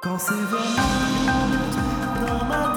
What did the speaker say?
Quand c'est vraiment dans ma.